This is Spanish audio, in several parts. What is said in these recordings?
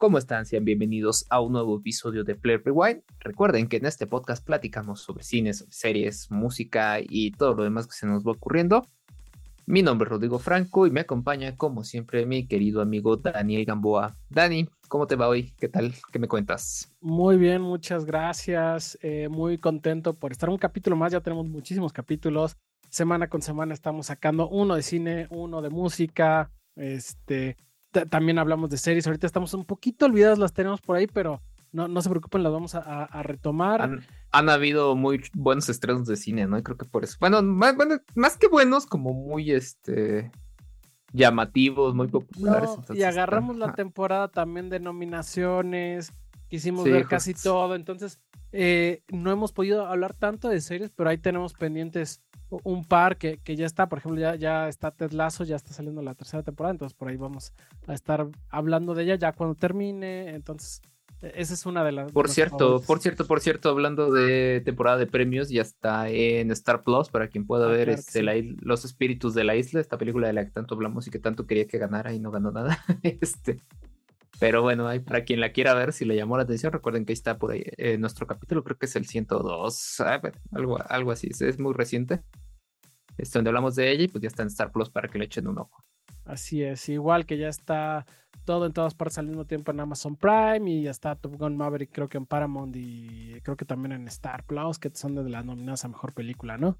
¿Cómo están? Sean bienvenidos a un nuevo episodio de Play Rewind. Recuerden que en este podcast platicamos sobre cines, sobre series, música y todo lo demás que se nos va ocurriendo. Mi nombre es Rodrigo Franco y me acompaña, como siempre, mi querido amigo Daniel Gamboa. Dani, ¿cómo te va hoy? ¿Qué tal? ¿Qué me cuentas? Muy bien, muchas gracias. Eh, muy contento por estar un capítulo más. Ya tenemos muchísimos capítulos. Semana con semana estamos sacando uno de cine, uno de música. Este, también hablamos de series. Ahorita estamos un poquito olvidados, las tenemos por ahí, pero no, no se preocupen, las vamos a, retomar. Han, habido muy buenos estrenos de cine, ¿no? Creo que por eso. Bueno, más, más que buenos, como muy este llamativos, muy populares. y agarramos la temporada también de nominaciones. Quisimos ver casi todo. Entonces, eh, no hemos podido hablar tanto de series, pero ahí tenemos pendientes un par que, que ya está. Por ejemplo, ya, ya está Ted Lasso, ya está saliendo la tercera temporada. Entonces, por ahí vamos a estar hablando de ella ya cuando termine. Entonces, e-, esa es una de las. Por cierto, por cierto, por cierto, hablando de temporada de premios, ya está en Star Plus para quien pueda ah, ver este, Los Espíritus de la Isla, esta película de la que tanto hablamos y que tanto quería que ganara y no ganó nada. este. Pero bueno, hay para quien la quiera ver, si le llamó la atención, recuerden que ahí está por ahí eh, nuestro capítulo, creo que es el 102, ah, algo, algo así, es, muy reciente. Es donde hablamos de ella y pues ya está en Star Plus para que le echen un ojo. Así es, igual que ya está todo en todas partes al mismo tiempo en Amazon Prime y ya está Top Gun Maverick creo que en Paramount y creo que también en Star Plus, que son de las nominadas a Mejor Película, ¿no?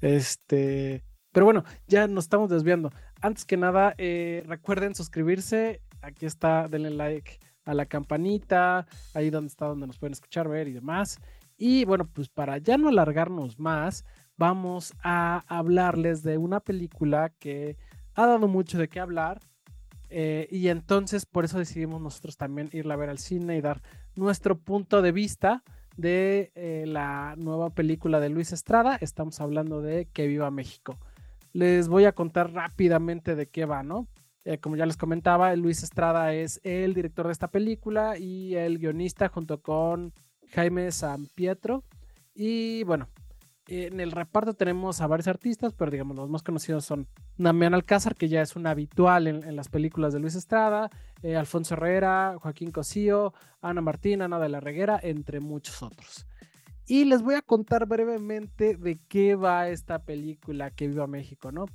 Este, pero bueno, ya nos estamos desviando. Antes que nada, eh, recuerden suscribirse, aquí está, denle like a la campanita, ahí donde está, donde nos pueden escuchar, ver y demás. Y bueno, pues para ya no alargarnos más, vamos a hablarles de una película que ha dado mucho de qué hablar. Eh, y entonces por eso decidimos nosotros también irla a ver al cine y dar nuestro punto de vista de eh, la nueva película de Luis Estrada. Estamos hablando de Que Viva México. Les voy a contar rápidamente de qué va, ¿no? Eh, como ya les comentaba, Luis Estrada es el director de esta película y el guionista junto con Jaime San Pietro. Y bueno, en el reparto tenemos a varios artistas, pero digamos los más conocidos son Damián Alcázar, que ya es un habitual en, las películas de Luis Estrada, eh, Alfonso Herrera, Joaquín Cosío, Ana Martín, Ana de la Reguera, entre muchos otros. Y les voy a contar brevemente de qué va esta película que viva México, ¿no?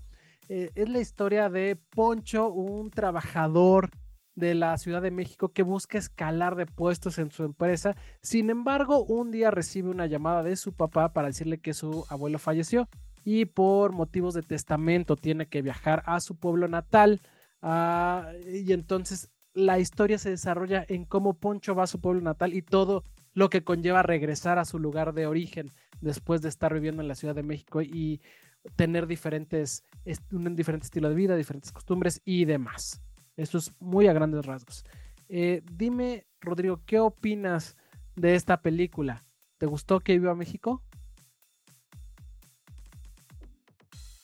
Eh, es la historia de Poncho, un trabajador de la Ciudad de México que busca escalar de puestos en su empresa. Sin embargo, un día recibe una llamada de su papá para decirle que su abuelo falleció y por motivos de testamento tiene que viajar a su pueblo natal. Ah, y entonces la historia se desarrolla en cómo Poncho va a su pueblo natal y todo lo que conlleva regresar a su lugar de origen después de estar viviendo en la Ciudad de México y tener diferentes, un diferente estilo de vida, diferentes costumbres y demás. Eso es muy a grandes rasgos. Eh, dime, Rodrigo, ¿qué opinas de esta película? ¿Te gustó que viva México?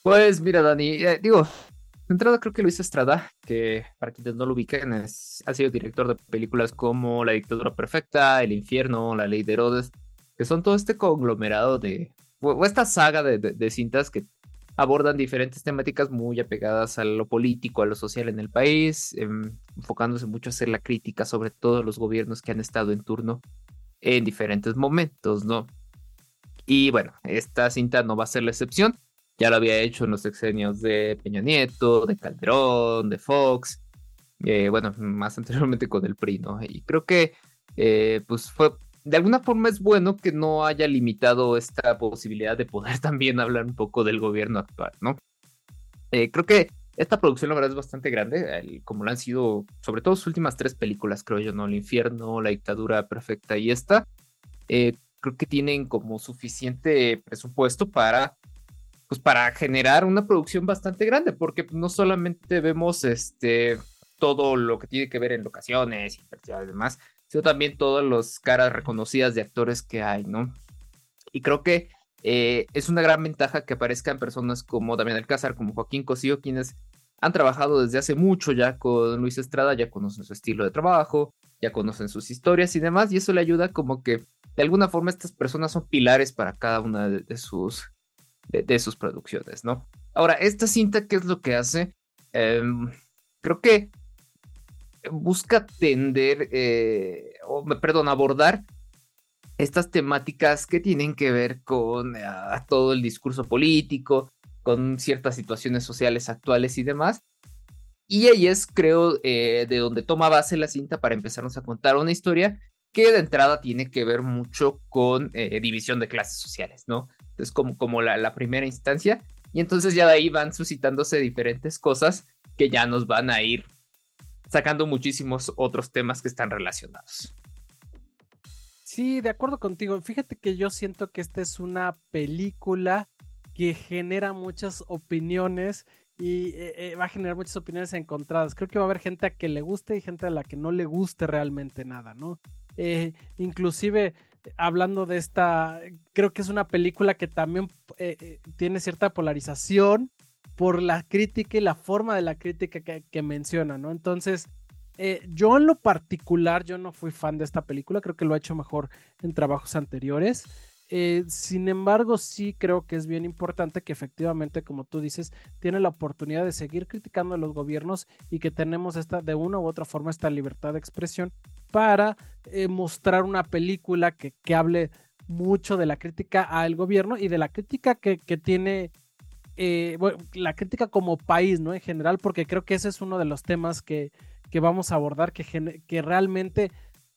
Pues mira, Dani, eh, digo, de entrada creo que Luis Estrada, que para quienes no lo ubiquen, ha sido director de películas como La dictadura perfecta, El infierno, La ley de Herodes, que son todo este conglomerado de, o, esta saga de cintas que abordan diferentes temáticas muy apegadas a lo político, a lo social en el país, em, enfocándose mucho a hacer la crítica sobre todos los gobiernos que han estado en turno en diferentes momentos, ¿no? Y bueno, esta cinta no va a ser la excepción. Ya lo había hecho en los sexenios de Peña Nieto, de Calderón, de Fox, eh, bueno, más anteriormente con el PRI, ¿no? Y creo que eh, pues fue de alguna forma es bueno que no haya limitado esta posibilidad de poder también hablar un poco del gobierno actual, ¿no? Eh, creo que esta producción, la verdad, es bastante grande, como lo han sido, sobre todo sus últimas tres películas, creo yo, ¿no? El infierno, La dictadura perfecta y esta. Eh, creo que tienen como suficiente presupuesto para, pues, para generar una producción bastante grande, porque no solamente vemos este, todo lo que tiene que ver en locaciones y demás, sino también todas las caras reconocidas de actores que hay, ¿no? Y creo que eh, es una gran ventaja que aparezcan personas como Damián Alcázar, como Joaquín Cosío, quienes han trabajado desde hace mucho ya con Luis Estrada, ya conocen su estilo de trabajo, ya conocen sus historias y demás, y eso le ayuda como que de alguna forma estas personas son pilares para cada una de, sus, de, sus producciones, ¿no? Ahora, esta cinta, ¿qué es lo que hace? Em, creo que busca tender, eh, o perdón, abordar estas temáticas que tienen que ver con ah, todo el discurso político, con ciertas situaciones sociales actuales y demás. Y ahí es, creo, eh, de donde toma base la cinta para empezarnos a contar una historia que de entrada tiene que ver mucho con eh, división de clases sociales, ¿no? Es como, como la, la primera instancia. Y entonces ya de ahí van suscitándose diferentes cosas que ya nos van a ir sacando muchísimos otros temas que están relacionados. Sí, de acuerdo contigo. Fíjate que yo siento que esta es una película que genera muchas opiniones y eh, eh, va a generar muchas opiniones encontradas. Creo que va a haber gente a que le guste y gente a la que no le guste realmente nada, ¿no? Eh, inclusive hablando de esta, creo que es una película que también tiene cierta polarización por la crítica y la forma de la crítica que, menciona, ¿no? Entonces, yo en lo particular, yo no fui fan de esta película, creo que lo ha hecho mejor en trabajos anteriores. Eh, sin embargo, sí creo que es bien importante que efectivamente, como tú dices, tiene la oportunidad de seguir criticando a los gobiernos y que tenemos esta, de una u otra forma, esta libertad de expresión para eh, mostrar una película que, hable mucho de la crítica al gobierno y de la crítica que tiene, eh, la crítica como país, ¿no? En general, porque creo que ese es uno de los temas que, que vamos a abordar, que, que realmente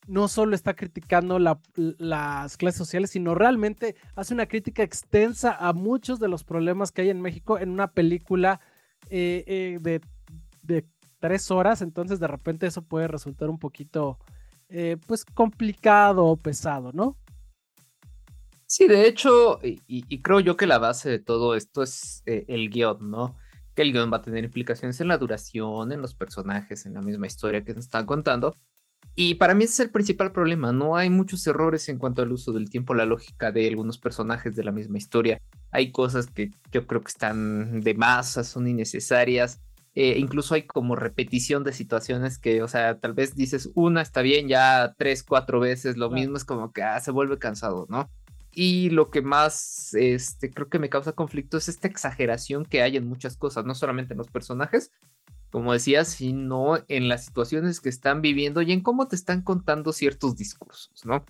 no solo está criticando las clases sociales, sino realmente hace una crítica extensa a muchos de los problemas que hay en México en una película eh, eh, de, tres horas, entonces de repente eso puede resultar un poquito, eh, pues, complicado o pesado, ¿no? Sí, de hecho, y, creo yo que la base de todo esto es el guion, ¿no? Que el guion va a tener implicaciones en la duración, en los personajes, en la misma historia que nos están contando, y para mí ese es el principal problema. No hay muchos errores en cuanto al uso del tiempo, la lógica de algunos personajes de la misma historia. Hay cosas que yo creo que están de masa, son innecesarias. Eh, incluso hay como repetición de situaciones que, o sea, tal vez dices una está bien, ya tres, cuatro veces lo mismo, es como que ah, se vuelve cansado, ¿no? Y lo que más este, creo que me causa conflicto es esta exageración que hay en muchas cosas, no solamente en los personajes, como decía, sino en las situaciones que están viviendo y en cómo te están contando ciertos discursos, ¿no?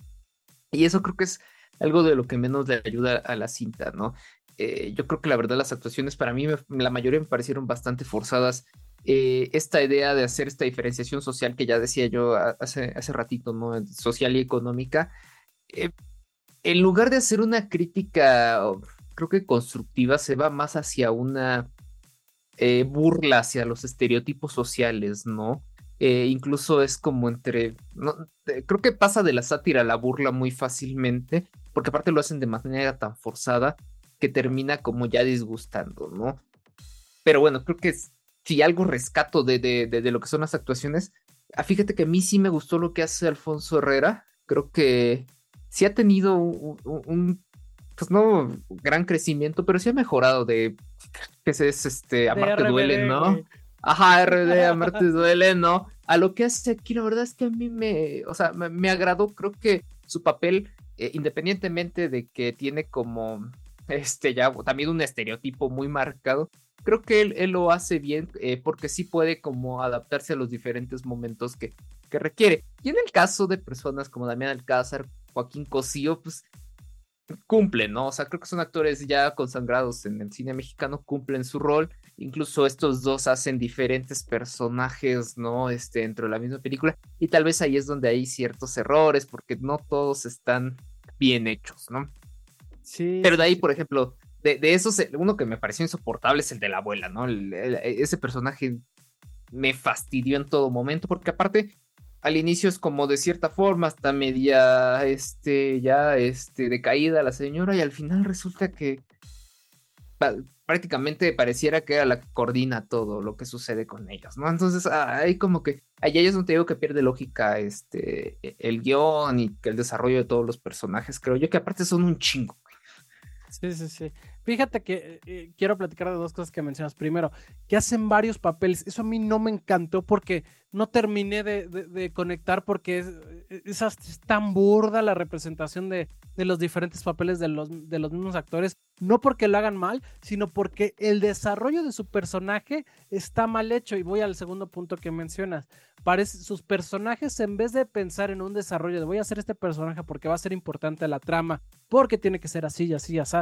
Y eso creo que es algo de lo que menos le ayuda a la cinta, ¿no? Eh, yo creo que la verdad las actuaciones para mí, la mayoría me parecieron bastante forzadas. Eh, esta idea de hacer esta diferenciación social que ya decía yo hace, hace ratito, ¿no? Social y económica. Eh, en lugar de hacer una crítica, creo que constructiva, se va más hacia una eh, burla hacia los estereotipos sociales, ¿no? Eh, incluso es como entre, creo que pasa de la sátira a la burla muy fácilmente, porque aparte lo hacen de manera tan forzada que termina como ya disgustando, ¿no? Pero bueno, creo que si algo rescato de, de, lo que son las actuaciones, ah, fíjate que a mí sí me gustó lo que hace Alfonso Herrera, creo que sí ha tenido un pues no gran crecimiento, pero sí ha mejorado de que es este Amarte duele, ¿no? Ajá, RD, Amarte duele, ¿no? A lo que hace aquí, la verdad es que a mí me, o sea, me, agradó, creo que su papel, eh, independientemente de que tiene como, este, ya también un estereotipo muy marcado, creo que él, él lo hace bien eh, porque sí puede como adaptarse a los diferentes momentos que, que requiere. Y en el caso de personas como Damián Alcázar, Joaquín Cosío, pues cumplen, ¿no? O sea, creo que son actores ya consagrados en el cine mexicano, cumplen su rol. Incluso estos dos hacen diferentes personajes, ¿no? Este, dentro de la misma película. Y tal vez ahí es donde hay ciertos errores, porque no todos están bien hechos, ¿no? Sí. Pero de ahí, por ejemplo, de, de esos, uno que me pareció insoportable es el de la abuela, ¿no? ese personaje me fastidió en todo momento, porque aparte al inicio es como de cierta forma, hasta media, este, ya, este, decaída la señora y al final resulta que prácticamente pareciera que era la que coordina todo lo que sucede con ellos, ¿no? Entonces, hay como que, allá es donde digo que pierde lógica, este, e, el guion y el desarrollo de todos los personajes, creo yo que aparte son un chingo. Sí, sí, sí. Fíjate que eh, quiero platicar de dos cosas que mencionas. Primero, que hacen varios papeles. Eso a mí no me encantó porque no terminé de, conectar porque es, tan burda la representación de, los diferentes papeles de los, de los mismos actores no porque lo hagan mal, sino porque el desarrollo de su personaje está mal hecho. Y voy al segundo punto que mencionas. Parece, sus personajes, en vez de pensar en un desarrollo de voy a hacer este personaje porque va a ser importante la trama, porque tiene que ser así y así, así,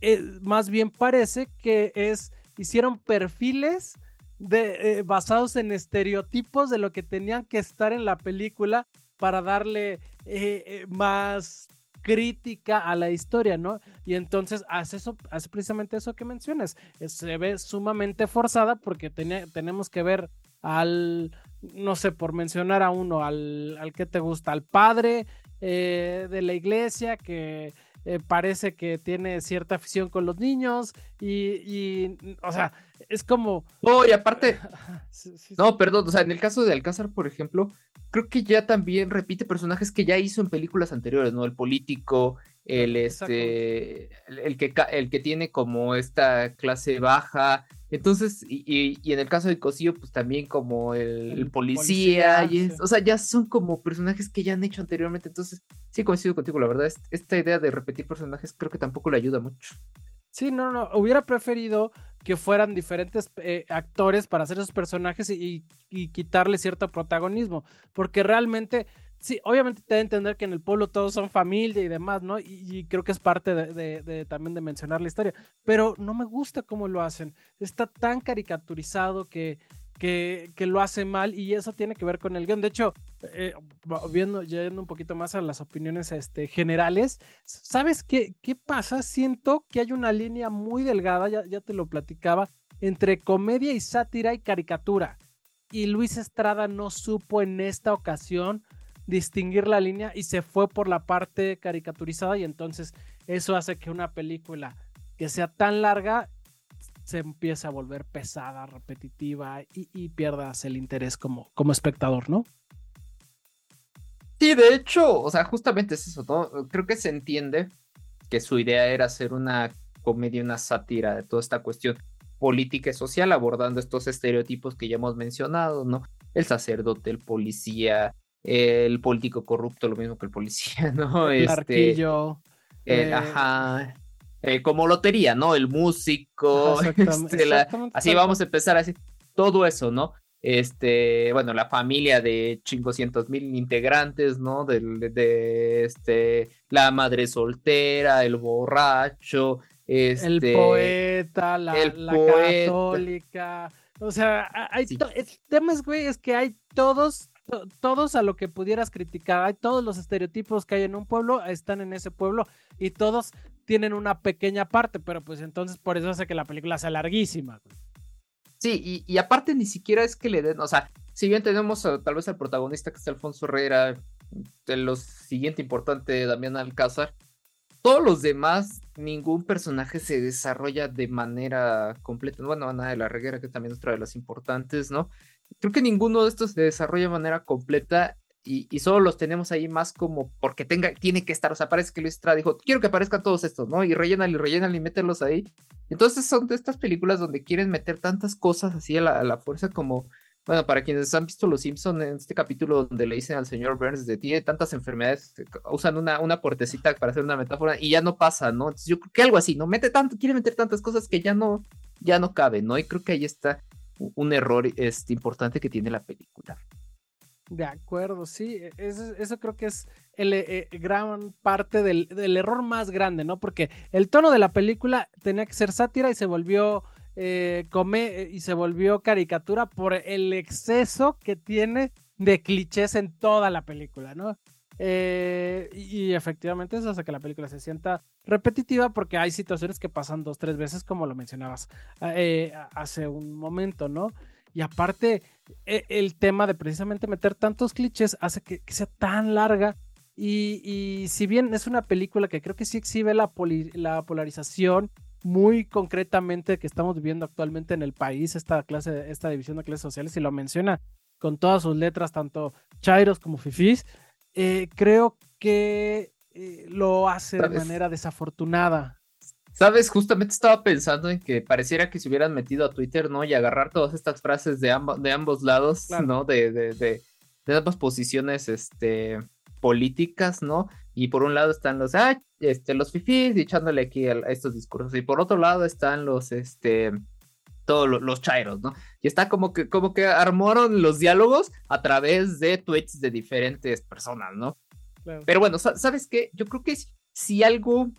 eh, más bien parece que es, hicieron perfiles de, eh, basados en estereotipos de lo que tenían que estar en la película para darle eh, más crítica a la historia, ¿no? Y entonces hace eso, hace precisamente eso que mencionas. Se ve sumamente forzada porque tenemos que ver al, no sé, por mencionar a uno, al, al que te gusta, al padre de la iglesia que eh, parece que tiene cierta afición con los niños y, o sea, es como... No, y aparte... No, perdón, o sea, en el caso de Alcázar, por ejemplo, creo que ya también repite personajes que ya hizo en películas anteriores, ¿no? El político, el este, el, que, el que tiene como esta clase baja. Entonces, y, en el caso de Cosío, pues también como el, policía, y o sea, ya son como personajes que ya han hecho anteriormente. Entonces, sí coincido contigo, la verdad, esta idea de repetir personajes creo que tampoco le ayuda mucho. Sí, no, no, hubiera preferido que fueran diferentes eh, actores para hacer esos personajes y, quitarle cierto protagonismo, porque realmente, sí, obviamente te da a entender que en el pueblo todos son familia y demás, ¿no? Y, creo que es parte de, también de mencionar la historia, pero no me gusta cómo lo hacen, está tan caricaturizado que que, lo hace mal y eso tiene que ver con el guion. De hecho, eh, viendo, yendo un poquito más a las opiniones este, generales, ¿sabes qué, qué pasa? Siento que hay una línea muy delgada, ya, ya te lo platicaba, entre comedia y sátira y caricatura. Y Luis Estrada no supo en esta ocasión distinguir la línea y se fue por la parte caricaturizada y entonces eso hace que una película que sea tan larga se empieza a volver pesada, repetitiva y, pierdas el interés como, como espectador, ¿no? Sí, de hecho, o sea, justamente es eso, ¿no? Creo que se entiende que su idea era hacer una comedia, una sátira de toda esta cuestión política y social, abordando estos estereotipos que ya hemos mencionado, ¿no? El sacerdote, el policía, el político corrupto, lo mismo que el policía, ¿no? El este, eh, ajá, eh, como lotería, ¿no? El músico, este, así vamos a empezar así, todo eso, ¿no? Este, bueno, la familia de chingoscientos mil integrantes, ¿no? De, de, este, la madre soltera, el borracho, este, el poeta, la, católica, o sea, hay temas, güey, es que hay todos todos a lo que pudieras criticar, hay todos los estereotipos que hay en un pueblo, están en ese pueblo y todos tienen una pequeña parte, pero pues entonces por eso hace que la película sea larguísima. Sí, y, aparte ni siquiera es que le den, o sea, si bien tenemos tal vez al protagonista que es Alfonso Herrera, de lo siguiente importante, Damián Alcázar, todos los demás, ningún personaje se desarrolla de manera completa. Bueno, Ana de la Reguera, que también es otra de las importantes, ¿no? Creo que ninguno de estos se desarrolla de manera completa y, solo los tenemos ahí más como porque tenga, tiene que estar, o sea, parece que Luis Estrada dijo, quiero que aparezcan todos estos, ¿no? Y rellenan y rellenan y mételos ahí. Entonces son de estas películas donde quieren meter tantas cosas así a la, fuerza como, bueno, para quienes han visto Los Simpson en este capítulo donde le dicen al señor Burns de tiene tantas enfermedades, usan una, una puertecita para hacer una metáfora y ya no pasa, ¿no? Entonces yo creo que algo así, ¿no? Mete tanto, quiere meter tantas cosas que ya no, ya no cabe, ¿no? Y creo que ahí está un error este, importante que tiene la película. De acuerdo, sí, e, eso, creo que es el, eh, eh, gran parte del, error más grande, ¿no? Porque el tono de la película tenía que ser sátira y se volvió eh, come, y se volvió caricatura por el exceso que tiene de clichés en toda la película, ¿no? Y, efectivamente eso hace que la película se sienta repetitiva porque hay situaciones que pasan dos, tres veces, como lo mencionabas hace un momento, ¿no? Y aparte, e, el tema de precisamente meter tantos clichés hace que, sea tan larga. Y, si bien es una película que creo que sí exhibe la, la polarización muy concretamente que estamos viviendo actualmente en el país, esta clase, esta división de clases sociales, y lo menciona con todas sus letras, tanto Chairos como Fifis, eh, creo que eh, lo hace de manera desafortunada. Sabes, justamente estaba pensando en que pareciera que se hubieran metido a Twitter, ¿no? Y agarrar todas estas frases de, de ambos lados, ¿no? De, de, de, ambas posiciones este, políticas, ¿no? Y por un lado están los, ah, este, los fifís echándole aquí a, estos discursos. Y por otro lado están los, este, todos los, chairos, ¿no? Y está como que, como que armaron los diálogos a través de tweets de diferentes personas, ¿no? Pero bueno, ¿sabes qué? Yo creo que si, algo,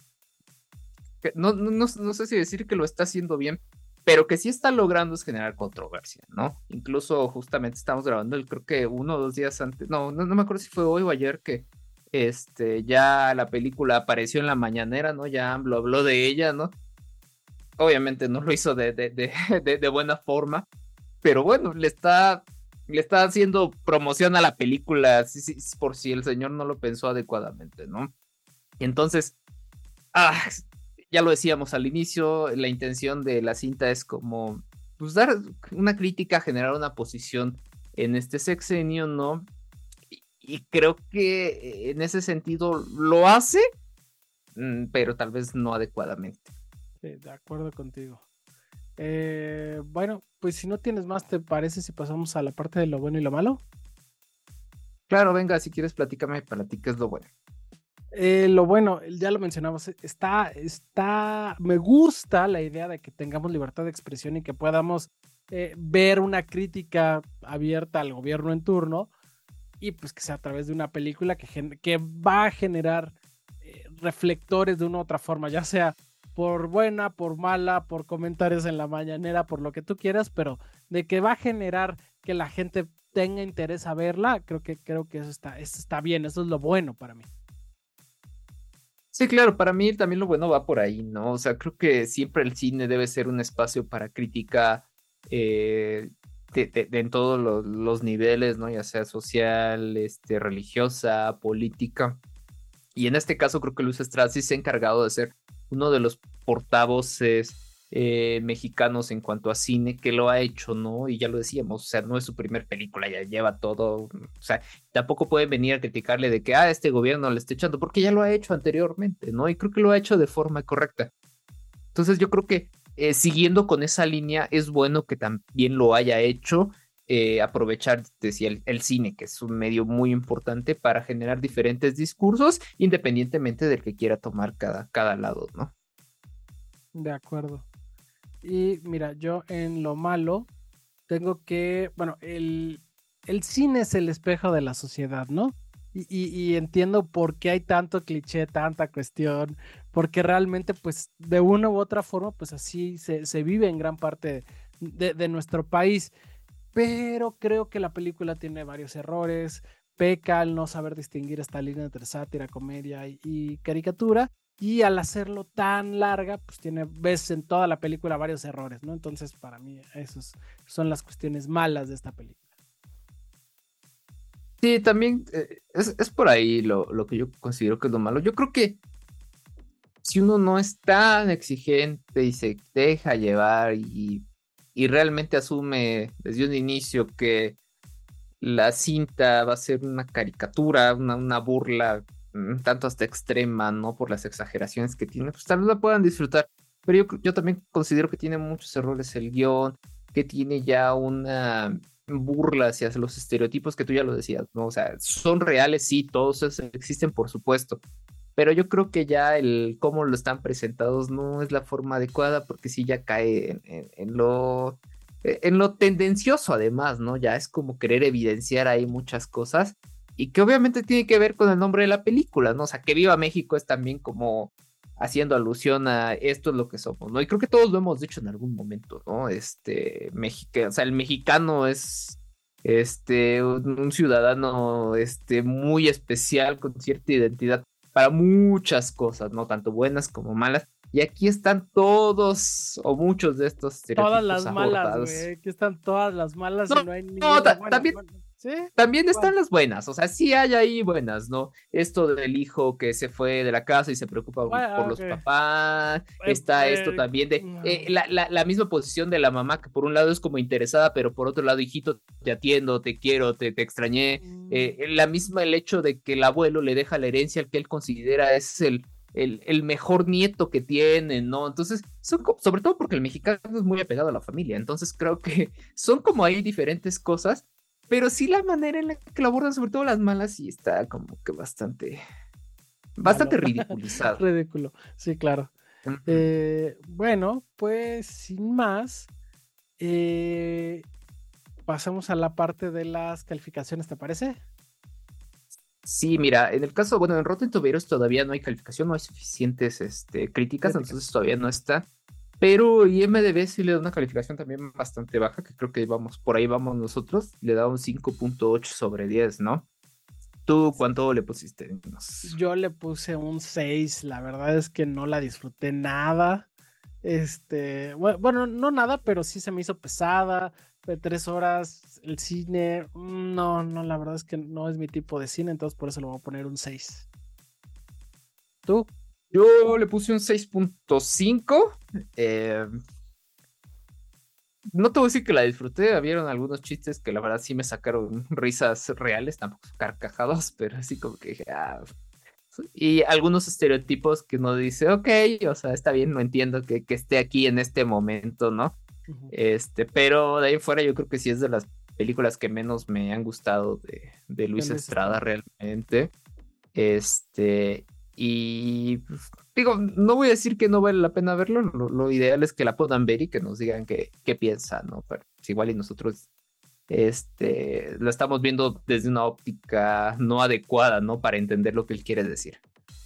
no, no, no, no sé si decir que lo está haciendo bien, pero que sí está logrando es generar controversia, ¿no? Incluso justamente estamos grabando, el, creo que uno o dos días antes, no, no, me acuerdo si fue hoy o ayer que este, ya la película apareció en la mañanera, ¿no? Ya habló, habló de ella, ¿no? Obviamente no lo hizo de, de, de, de, buena forma, pero bueno, le está, le está haciendo promoción a la película, por si el señor no lo pensó adecuadamente, ¿no? Y entonces, ah, ya lo decíamos al inicio, la intención de la cinta es como pues, dar una crítica, generar una posición en este sexenio, ¿no? Y, creo que en ese sentido lo hace, mm, pero tal vez no adecuadamente. Sí, de acuerdo contigo. Eh, bueno, pues si no tienes más, ¿te parece si pasamos a la parte de lo bueno y lo malo? Claro, venga, si quieres platícame para ti qué es lo bueno. Eh, lo bueno, ya lo mencionamos, está, está, me gusta la idea de que tengamos libertad de expresión y que podamos eh, ver una crítica abierta al gobierno en turno y pues que sea a través de una película que, que va a generar reflectores de una u otra forma, ya sea por buena, por mala, por comentarios en la mañanera, por lo que tú quieras, pero de que va a generar que la gente tenga interés a verla, creo que, creo que eso está, eso está bien, eso es lo bueno para mí. Sí, claro, para mí también lo bueno va por ahí, ¿no? O sea, creo que siempre el cine debe ser un espacio para crítica eh, en todos los, niveles, ¿no? Ya sea social, este, religiosa, política. Y en este caso creo que Luis Estrada sí se ha encargado de ser uno de los portavoces eh, mexicanos en cuanto a cine que lo ha hecho, ¿no? Y ya lo decíamos, o sea, no es su primer película, ya lleva todo, o sea, tampoco pueden venir a criticarle de que, ah, este gobierno le está echando, porque ya lo ha hecho anteriormente, ¿no? Y creo que lo ha hecho de forma correcta. Entonces yo creo que eh, siguiendo con esa línea, es bueno que también lo haya hecho. Eh, aprovechar, decía, el, cine, que es un medio muy importante para generar diferentes discursos, independientemente del que quiera tomar cada, cada lado, ¿no? De acuerdo. Y mira, yo en lo malo tengo que, bueno, el, el cine es el espejo de la sociedad, ¿no? Y, entiendo por qué hay tanto cliché, tanta cuestión, porque realmente pues de una u otra forma pues así se, vive en gran parte de, de, nuestro país. Pero creo que la película tiene varios errores, peca al no saber distinguir esta línea entre sátira, comedia y caricatura. Y al hacerlo tan larga, pues tiene, ves en toda la película varios errores, ¿no? Entonces, para mí, esas son las cuestiones malas de esta película. Sí, también eh, es, por ahí lo, lo, que yo considero que es lo malo. Yo creo que si uno no es tan exigente y se deja llevar y, y realmente asume desde un inicio que la cinta va a ser una caricatura, una, una burla tanto hasta extrema, ¿no? Por las exageraciones que tiene, pues tal vez la puedan disfrutar. Pero yo, yo también considero que tiene muchos errores el guion, que tiene ya una burla hacia los estereotipos que tú ya lo decías, ¿no? O sea, son reales, sí, todos existen, por supuesto. Pero yo creo que ya el cómo lo están presentados no es la forma adecuada, porque sí ya cae en lo en lo tendencioso además, ¿no? Ya es como querer evidenciar ahí muchas cosas y que obviamente tiene que ver con el nombre de la película, ¿no? O sea, que Viva México es también como haciendo alusión a esto es lo que somos, ¿no? Y creo que todos lo hemos dicho en algún momento, ¿no? Este, México, o sea, el mexicano es este un, ciudadano este muy especial con cierta identidad para muchas cosas, no tanto buenas como malas. Y aquí están todos o muchos de estos Todas las malas, güey. Aquí están todas las malas y no hay. No, también, también están las buenas, o sea, sí hay ahí buenas, ¿no? Esto del hijo que se fue de la casa y se preocupa por los papás, está esto también de eh, la, misma posición de la mamá que por un lado es como interesada, pero por otro lado, hijito, te atiendo, te quiero, te, te extrañé, eh, mm. la misma el hecho de que el abuelo le deja la herencia al que él considera es el, el, el, mejor nieto que tiene, ¿no? Entonces, son sobre todo porque el mexicano es muy apegado a la familia, entonces creo que son como ahí diferentes cosas pero sí la manera en la que lo abordan, sobre todo las malas, sí está como que bastante. bastante ridiculizado. Ridículo, sí, claro. Eh, bueno, pues sin más, eh, pasamos a la parte de las calificaciones, ¿te parece? Sí, mira, en el caso, bueno, en Rotten Tomatoes todavía no hay calificación, no hay suficientes este, críticas, entonces todavía no está. Pero IMDB sí le da una calificación también bastante baja, que creo que vamos, por ahí vamos nosotros, le da un 5.8 sobre 10, ¿no? ¿Tú cuánto le pusiste? Yo le puse un 6, la verdad es que no la disfruté nada. Este, bueno, no nada, pero sí se me hizo pesada. De tres horas, el cine, mm, no, no, la verdad es que no es mi tipo de cine, entonces por eso le voy a poner un 6. ¿Tú? Yo le puse un 6.5. Eh, no te voy a decir que la disfruté, habían algunos chistes que la verdad sí me sacaron risas reales, tampoco carcajados, pero así como que dije, ah, y algunos estereotipos que uno dice, ok, o sea, está bien, no entiendo que, esté aquí en este momento, ¿no? Este, pero de ahí fuera yo creo que sí es de las películas que menos me han gustado de, de Luis Estrada realmente. Este, y pues, digo, no voy a decir que no vale la pena verlo, lo, ideal es que la puedan ver y que nos digan qué, qué piensan, ¿no? Pero pues, igual y nosotros este, lo estamos viendo desde una óptica no adecuada, ¿no? Para entender lo que él quiere decir.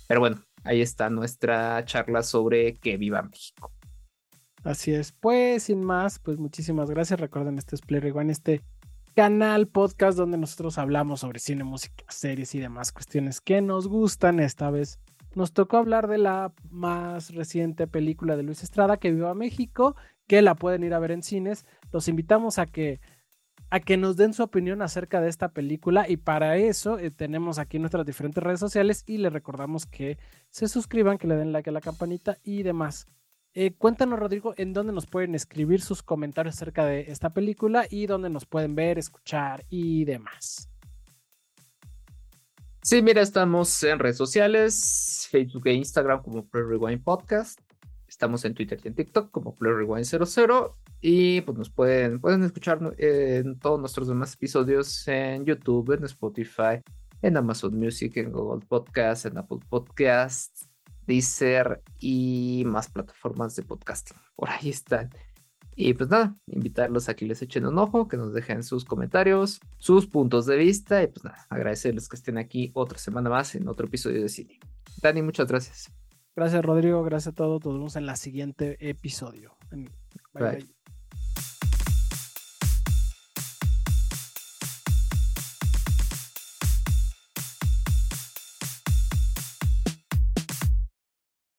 Pero bueno, ahí está nuestra charla sobre que viva México. Así es, pues sin más, pues muchísimas gracias. Recuerden, este es Play One, este canal podcast donde nosotros hablamos sobre cine, música, series y demás cuestiones que nos gustan. Esta vez nos tocó hablar de la más reciente película de Luis Estrada que viva México, que la pueden ir a ver en cines. Los invitamos a que a que nos den su opinión acerca de esta película y para eso eh, tenemos aquí nuestras diferentes redes sociales y les recordamos que se suscriban, que le den like a la campanita y demás. Eh, cuéntanos, Rodrigo, en dónde nos pueden escribir sus comentarios acerca de esta película y dónde nos pueden ver, escuchar y demás. Sí, mira, estamos en redes sociales, Facebook e Instagram como Play Rewind Podcast. Estamos en Twitter y en TikTok como Play Rewind 00 y pues nos pueden, pueden escuchar en todos nuestros demás episodios en YouTube, en Spotify, en Amazon Music, en Google Podcast, en Apple Podcasts, Deezer y más plataformas de podcasting. Por ahí están. Y pues nada, invitarlos a que les echen un ojo, que nos dejen sus comentarios, sus puntos de vista y pues nada, agradecerles que estén aquí otra semana más en otro episodio de cine. Dani, muchas gracias. Gracias Rodrigo, gracias a todos, nos vemos en la siguiente episodio. bye. bye.